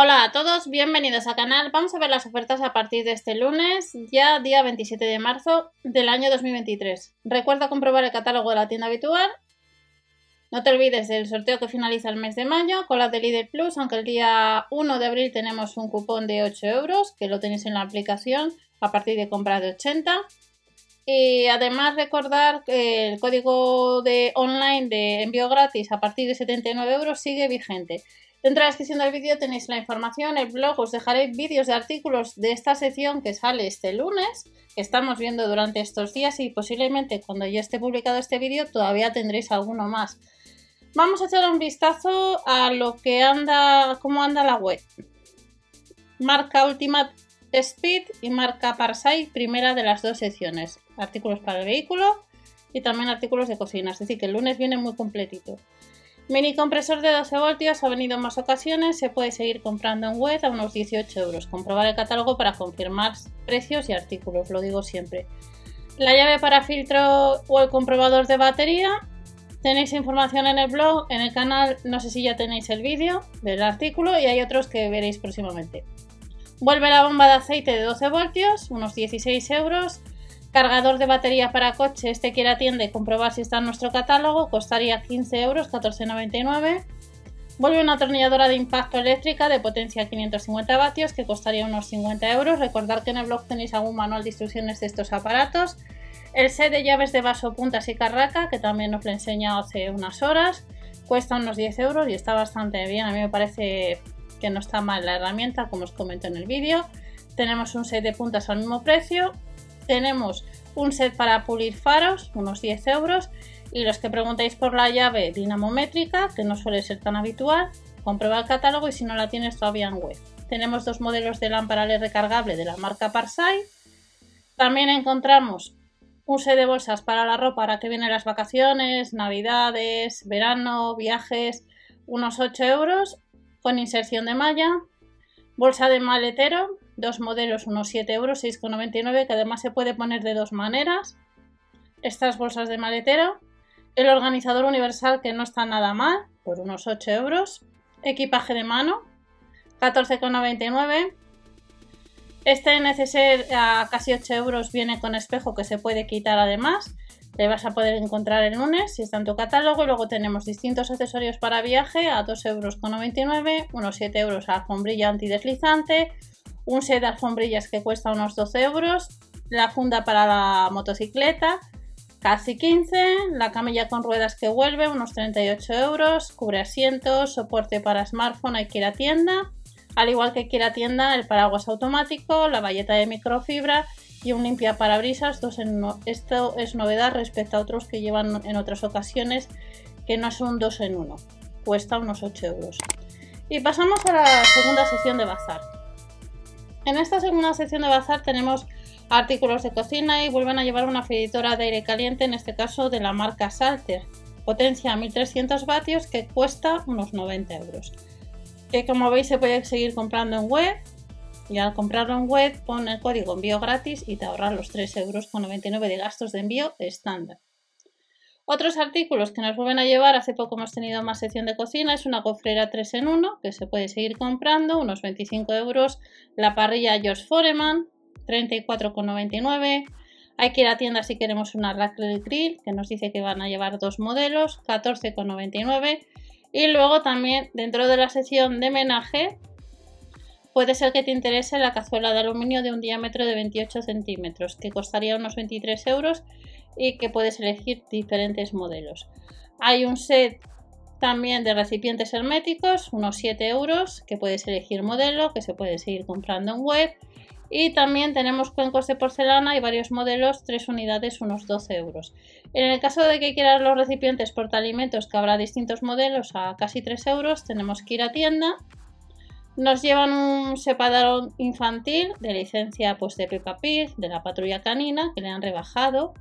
Hola a todos, bienvenidos al canal. Vamos a ver las ofertas a partir de este lunes, ya día 27 de marzo del año 2023. Recuerda comprobar el catálogo de la tienda habitual. No te olvides del sorteo que finaliza el mes de mayo con la de Lidl Plus, aunque el día 1 de abril tenemos un cupón de 8 euros, que lo tenéis en la aplicación a partir de compra de 80. Y además recordar que el código de online de envío gratis a partir de 79 euros sigue vigente. Dentro de la descripción del vídeo tenéis la información, el blog, os dejaré vídeos de artículos de esta sección que sale este lunes, que estamos viendo durante estos días y posiblemente cuando ya esté publicado este vídeo todavía tendréis alguno más. Vamos a echar un vistazo a lo que anda, cómo anda la web. Marca Ultimate Speed y marca Parsai, primera de las dos secciones. Artículos para el vehículo y también artículos de cocina, es decir que el lunes viene muy completito. Mini compresor de 12 voltios ha venido en más ocasiones, se puede seguir comprando en web a unos 18 euros. Comprobar el catálogo para confirmar precios y artículos, lo digo siempre. La llave para filtro o el comprobador de batería. Tenéis información en el blog, en el canal, no sé si ya tenéis el vídeo del artículo y hay otros que veréis próximamente. Vuelve la bomba de aceite de 12 voltios, unos 16 euros. Cargador de batería para coche, este quiere atiende y comprobar si está en nuestro catálogo, costaría 15 euros, 14,99. Vuelve una atornilladora de impacto eléctrica de potencia 550 vatios que costaría unos 50 euros. Recordad que en el blog tenéis algún manual de instrucciones de estos aparatos. El set de llaves de vaso, puntas y carraca, que también os lo he enseñado hace unas horas, cuesta unos 10 euros y está bastante bien. A mí me parece que no está mal la herramienta, como os comento en el vídeo. Tenemos un set de puntas al mismo precio tenemos un set para pulir faros, unos 10 euros. Y los que preguntáis por la llave dinamométrica, que no suele ser tan habitual, comprueba el catálogo y si no la tienes todavía en web. Tenemos dos modelos de lámpara LED recargable de la marca Parsai. También encontramos un set de bolsas para la ropa para que vienen las vacaciones, navidades, verano, viajes, unos 8 euros con inserción de malla. Bolsa de maletero dos modelos, unos 7 euros, 6,99, que además se puede poner de dos maneras. Estas bolsas de maletero. El organizador universal, que no está nada mal, por unos 8 euros. Equipaje de mano, 14,99. Este neceser a casi 8 euros viene con espejo que se puede quitar además. Le vas a poder encontrar el lunes si está en tu catálogo. Luego tenemos distintos accesorios para viaje a 2,99 euros, unos 7 euros a alfombrilla antideslizante, un set de alfombrillas que cuesta unos 12 euros, la funda para la motocicleta casi 15, la camilla con ruedas que vuelve unos 38 euros, cubre asientos, soporte para smartphone hay que tienda, al igual que quiera tienda el paraguas automático, la valleta de microfibra y un limpia parabrisas, esto es novedad respecto a otros que llevan en otras ocasiones que no son dos en uno, cuesta unos 8 euros. Y pasamos a la segunda sección de bazar. En esta segunda sección de bazar tenemos artículos de cocina y vuelven a llevar una freidora de aire caliente, en este caso de la marca Salter, potencia 1300 vatios que cuesta unos 90 euros. Que como veis se puede seguir comprando en web y al comprarlo en web pon el código envío gratis y te ahorras los 3,99 euros de gastos de envío estándar. Otros artículos que nos vuelven a llevar, hace poco hemos tenido más sección de cocina, es una cofrera 3 en 1 que se puede seguir comprando, unos 25 euros. La parrilla George Foreman, 34,99. Hay que ir a tienda si queremos una Raclette Grill, que nos dice que van a llevar dos modelos, 14,99. Y luego también dentro de la sección de menaje, puede ser que te interese la cazuela de aluminio de un diámetro de 28 centímetros, que costaría unos 23 euros y que puedes elegir diferentes modelos. Hay un set también de recipientes herméticos, unos 7 euros, que puedes elegir modelo, que se puede seguir comprando en web. Y también tenemos cuencos de porcelana y varios modelos, 3 unidades, unos 12 euros. En el caso de que quieras los recipientes portaalimentos, que habrá distintos modelos a casi 3 euros, tenemos que ir a tienda. Nos llevan un separador infantil de licencia pues, de Peppa Pig, de la patrulla canina, que le han rebajado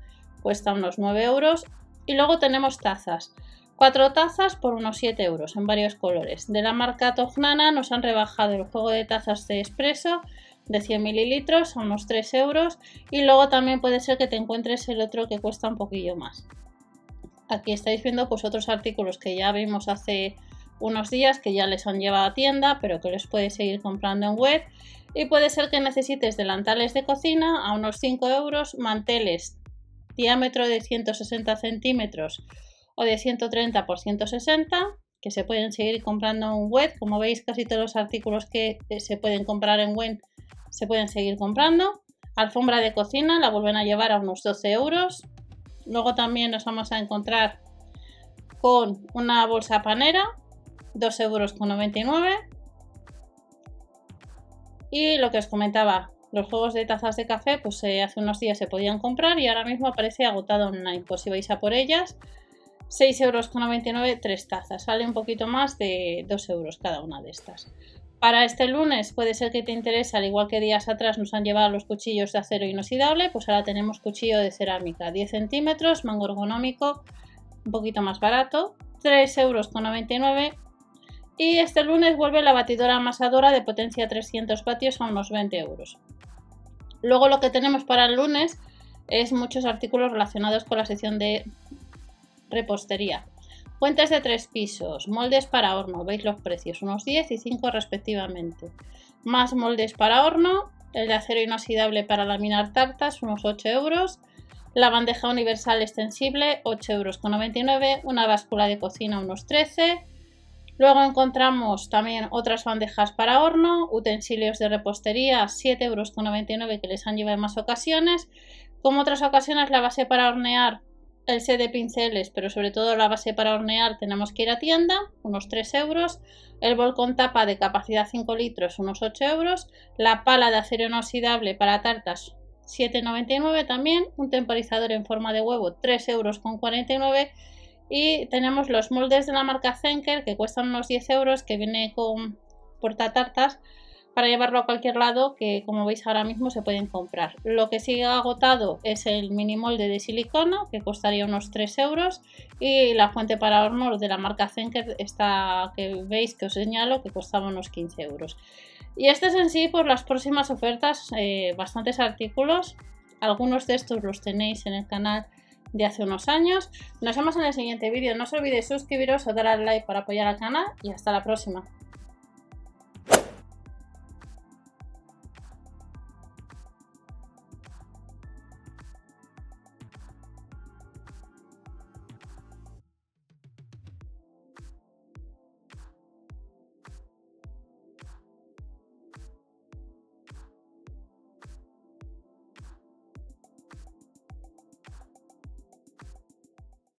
cuesta unos 9 euros. Y luego tenemos tazas. Cuatro tazas por unos 7 euros en varios colores. De la marca Tognana nos han rebajado el juego de tazas de espresso de 100 mililitros a unos 3 euros. Y luego también puede ser que te encuentres el otro que cuesta un poquillo más. Aquí estáis viendo pues otros artículos que ya vimos hace unos días que ya les han llevado a tienda, pero que les puedes seguir comprando en web. Y puede ser que necesites delantales de cocina a unos 5 euros, manteles diámetro de 160 centímetros o de 130 por 160 que se pueden seguir comprando en web. Como veis, casi todos los artículos que se pueden comprar en web se pueden seguir comprando. Alfombra de cocina la vuelven a llevar a unos 12 euros. Luego también nos vamos a encontrar con una bolsa panera, 2,99 euros. Y lo que os comentaba, los juegos de tazas de café, pues eh, hace unos días se podían comprar y ahora mismo aparece agotado online. Pues si vais a por ellas, 6,99 euros tres tazas. Sale un poquito más de 2 euros cada una de estas. Para este lunes puede ser que te interese, al igual que días atrás nos han llevado los cuchillos de acero inoxidable, pues ahora tenemos cuchillo de cerámica 10 centímetros, mango ergonómico, un poquito más barato, 3,99 euros. Y este lunes vuelve la batidora amasadora de potencia 300 vatios a unos 20 euros. Luego lo que tenemos para el lunes es muchos artículos relacionados con la sección de repostería. Fuentes de tres pisos, moldes para horno, veis los precios, unos 10 y 5 respectivamente. Más moldes para horno, el de acero inoxidable para laminar tartas, unos 8 euros. La bandeja universal extensible, 8,99 euros. Una báscula de cocina, unos 13. Luego encontramos también otras bandejas para horno, utensilios de repostería, 7,99 euros que les han llevado en más ocasiones. Como otras ocasiones, la base para hornear, el set de pinceles, pero sobre todo la base para hornear tenemos que ir a tienda, unos 3 euros. El bol con tapa de capacidad 5 litros, unos 8 euros. La pala de acero inoxidable para tartas, 7,99 también. Un temporizador en forma de huevo, 3 euros con 49. Y tenemos los moldes de la marca Zenker que cuestan unos 10 euros, que viene con portatartas para llevarlo a cualquier lado que como veis ahora mismo se pueden comprar. Lo que sigue agotado es el mini molde de silicona que costaría unos 3 euros y la fuente para horno de la marca Zenker esta que veis que os señalo que costaba unos 15 euros. Y este es en sí por las próximas ofertas, eh, bastantes artículos. Algunos de estos los tenéis en el canal de hace unos años. Nos vemos en el siguiente vídeo. No os olvidéis suscribiros o dar al like para apoyar al canal y hasta la próxima.